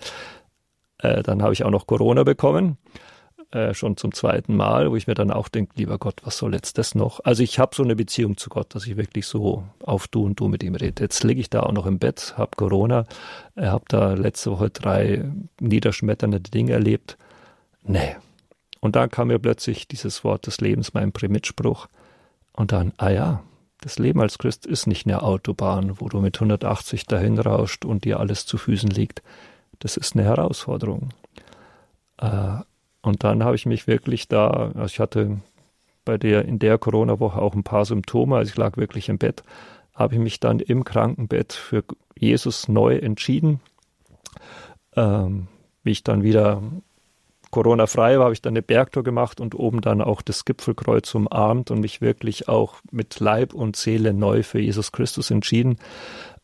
Äh, dann habe ich auch noch Corona bekommen äh, schon zum zweiten Mal, wo ich mir dann auch denke, lieber Gott, was soll jetzt das noch? Also ich habe so eine Beziehung zu Gott, dass ich wirklich so auf du und du mit ihm rede. Jetzt liege ich da auch noch im Bett, habe Corona, äh, habe da letzte Woche drei niederschmetternde Dinge erlebt. Nee. Und dann kam mir plötzlich dieses Wort des Lebens, mein Primitspruch. Und dann, ah ja, das Leben als Christ ist nicht eine Autobahn, wo du mit 180 dahin rauscht und dir alles zu Füßen liegt. Das ist eine Herausforderung. Äh, und dann habe ich mich wirklich da, also ich hatte bei der, in der Corona-Woche auch ein paar Symptome, also ich lag wirklich im Bett, habe ich mich dann im Krankenbett für Jesus neu entschieden. Ähm, wie ich dann wieder Corona-frei war, habe ich dann eine Bergtour gemacht und oben dann auch das Gipfelkreuz umarmt und mich wirklich auch mit Leib und Seele neu für Jesus Christus entschieden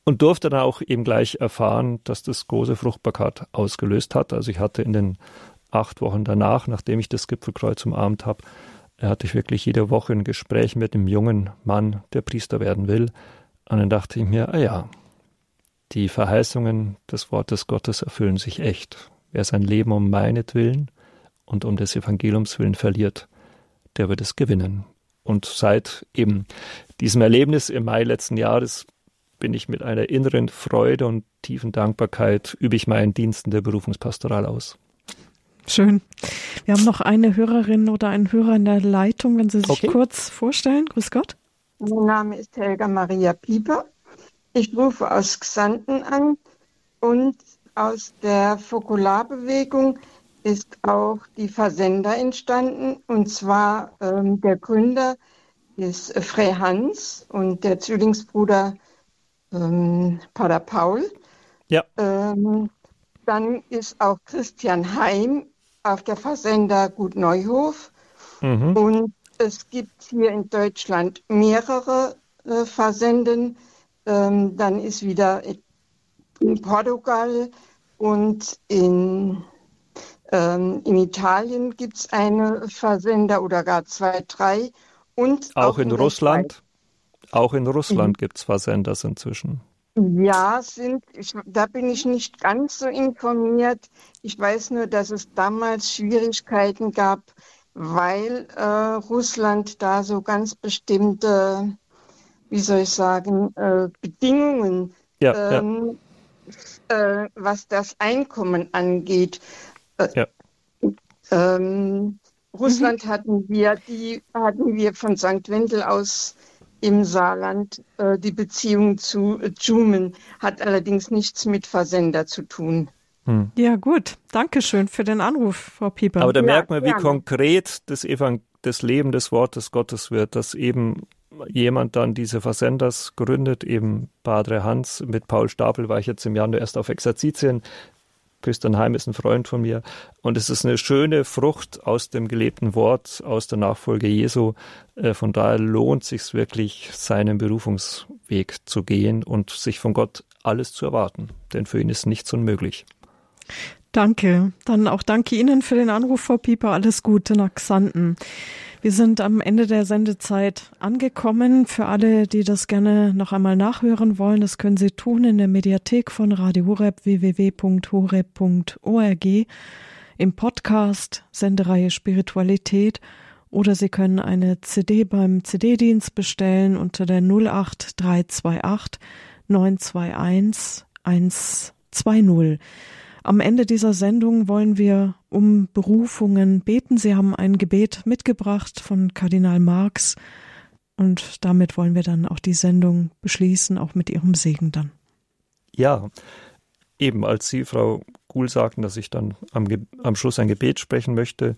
und durfte dann auch eben gleich erfahren, dass das große Fruchtbarkeit ausgelöst hat. Also ich hatte in den acht Wochen danach, nachdem ich das Gipfelkreuz umarmt habe, hatte ich wirklich jede Woche ein Gespräch mit einem jungen Mann, der Priester werden will. Und dann dachte ich mir, ah ja, die Verheißungen des Wortes Gottes erfüllen sich echt. Wer sein Leben um meinetwillen und um des Evangeliums willen verliert, der wird es gewinnen. Und seit eben diesem Erlebnis im Mai letzten Jahres bin ich mit einer inneren Freude und tiefen Dankbarkeit übe ich meinen Diensten der Berufungspastoral aus. Schön. Wir haben noch eine Hörerin oder einen Hörer in der Leitung, wenn Sie sich okay. kurz vorstellen. Grüß Gott. Mein Name ist Helga Maria Pieper. Ich rufe aus Xanten an und aus der Fokularbewegung ist auch die Versender entstanden. Und zwar ähm, der Gründer ist Frey Hans und der Zwillingsbruder ähm, Pater Paul. Ja. Ähm, dann ist auch Christian Heim auf der Versender Gut Neuhof. Mhm. Und es gibt hier in Deutschland mehrere äh, Versenden. Ähm, dann ist wieder in Portugal und in, ähm, in Italien gibt es eine Versender oder gar zwei, drei. Und auch, auch in, in Russland? Auch in Russland mhm. gibt es Versenders inzwischen. Ja, sind, ich, da bin ich nicht ganz so informiert. Ich weiß nur, dass es damals Schwierigkeiten gab, weil äh, Russland da so ganz bestimmte, wie soll ich sagen, äh, Bedingungen, ja, ähm, ja. Äh, was das Einkommen angeht. Äh, ja. Ähm, Russland mhm. hatten wir, die hatten wir von St. Wendel aus im Saarland äh, die Beziehung zu Jumen, hat allerdings nichts mit Versender zu tun. Hm. Ja, gut. Dankeschön für den Anruf, Frau Pieper. Aber da ja, merkt man, wie gerne. konkret das, das Leben des Wortes Gottes wird, dass eben jemand dann diese Versenders gründet, eben Padre Hans. Mit Paul Stapel war ich jetzt im Januar erst auf Exerzitien. Christian Heim ist ein Freund von mir. Und es ist eine schöne Frucht aus dem gelebten Wort, aus der Nachfolge Jesu. Äh, von daher lohnt sich wirklich, seinen Berufungsweg zu gehen und sich von Gott alles zu erwarten. Denn für ihn ist nichts unmöglich. Danke. Dann auch danke Ihnen für den Anruf, Frau Pieper. Alles Gute nach Xanten. Wir sind am Ende der Sendezeit angekommen. Für alle, die das gerne noch einmal nachhören wollen, das können Sie tun in der Mediathek von Radio Horeb www.horeb.org im Podcast Sendereihe Spiritualität oder Sie können eine CD beim CD-Dienst bestellen unter der 08328 921 120. Am Ende dieser Sendung wollen wir um Berufungen beten. Sie haben ein Gebet mitgebracht von Kardinal Marx und damit wollen wir dann auch die Sendung beschließen, auch mit Ihrem Segen dann. Ja, eben als Sie, Frau Kuhl, sagten, dass ich dann am, am Schluss ein Gebet sprechen möchte,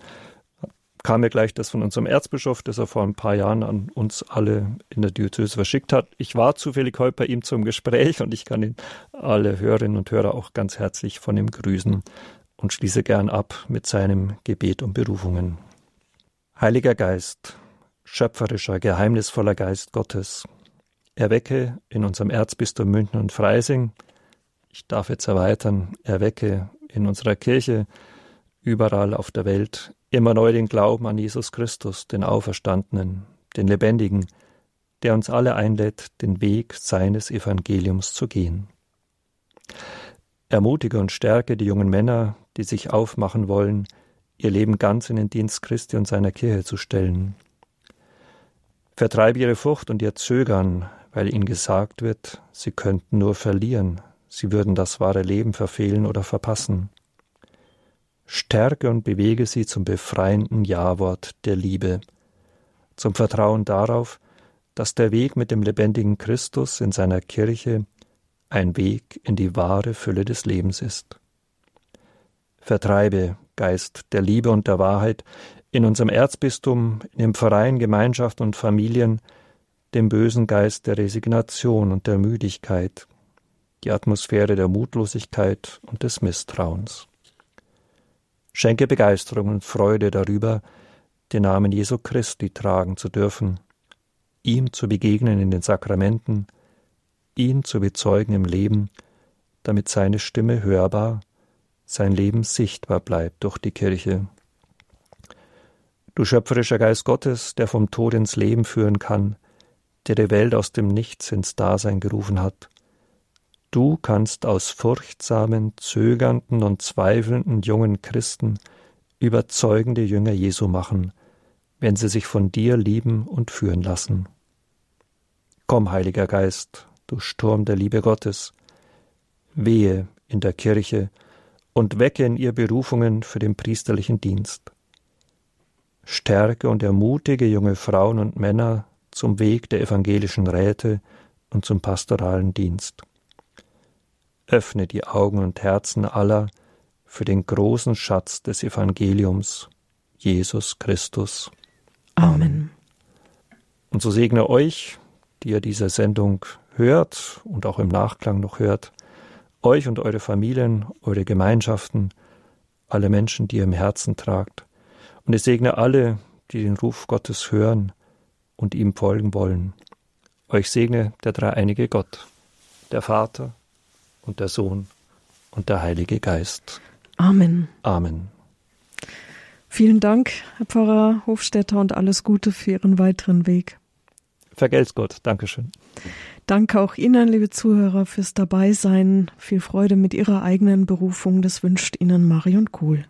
kam mir gleich das von unserem Erzbischof, das er vor ein paar Jahren an uns alle in der Diözese verschickt hat. Ich war zufällig heute bei ihm zum Gespräch und ich kann ihn alle Hörerinnen und Hörer auch ganz herzlich von ihm grüßen und schließe gern ab mit seinem Gebet um Berufungen. Heiliger Geist, schöpferischer, geheimnisvoller Geist Gottes, erwecke in unserem Erzbistum München und Freising, ich darf jetzt erweitern, erwecke in unserer Kirche, überall auf der Welt immer neu den Glauben an Jesus Christus, den Auferstandenen, den Lebendigen, der uns alle einlädt, den Weg seines Evangeliums zu gehen. Ermutige und stärke die jungen Männer, die sich aufmachen wollen, ihr Leben ganz in den Dienst Christi und seiner Kirche zu stellen. Vertreibe ihre Furcht und ihr Zögern, weil ihnen gesagt wird, sie könnten nur verlieren, sie würden das wahre Leben verfehlen oder verpassen stärke und bewege sie zum befreienden Ja-Wort der Liebe, zum Vertrauen darauf, dass der Weg mit dem lebendigen Christus in seiner Kirche ein Weg in die wahre Fülle des Lebens ist. Vertreibe, Geist der Liebe und der Wahrheit, in unserem Erzbistum, in dem Verein, Gemeinschaft und Familien, den bösen Geist der Resignation und der Müdigkeit, die Atmosphäre der Mutlosigkeit und des Misstrauens. Schenke Begeisterung und Freude darüber, den Namen Jesu Christi tragen zu dürfen, ihm zu begegnen in den Sakramenten, ihn zu bezeugen im Leben, damit seine Stimme hörbar, sein Leben sichtbar bleibt durch die Kirche. Du schöpferischer Geist Gottes, der vom Tod ins Leben führen kann, der die Welt aus dem Nichts ins Dasein gerufen hat, Du kannst aus furchtsamen, zögernden und zweifelnden jungen Christen überzeugende Jünger Jesu machen, wenn sie sich von dir lieben und führen lassen. Komm, Heiliger Geist, du Sturm der Liebe Gottes, wehe in der Kirche und wecke in ihr Berufungen für den priesterlichen Dienst. Stärke und ermutige junge Frauen und Männer zum Weg der evangelischen Räte und zum pastoralen Dienst öffne die Augen und Herzen aller für den großen Schatz des Evangeliums, Jesus Christus. Amen. Und so segne euch, die ihr diese Sendung hört und auch im Nachklang noch hört, euch und eure Familien, eure Gemeinschaften, alle Menschen, die ihr im Herzen tragt. Und ich segne alle, die den Ruf Gottes hören und ihm folgen wollen. Euch segne der dreieinige Gott, der Vater, und der Sohn und der Heilige Geist. Amen. Amen. Vielen Dank, Herr Pfarrer Hofstetter, und alles Gute für Ihren weiteren Weg. Vergelt's Gott. Dankeschön. Danke auch Ihnen, liebe Zuhörer, fürs Dabeisein. Viel Freude mit Ihrer eigenen Berufung. Das wünscht Ihnen Marion Kohl.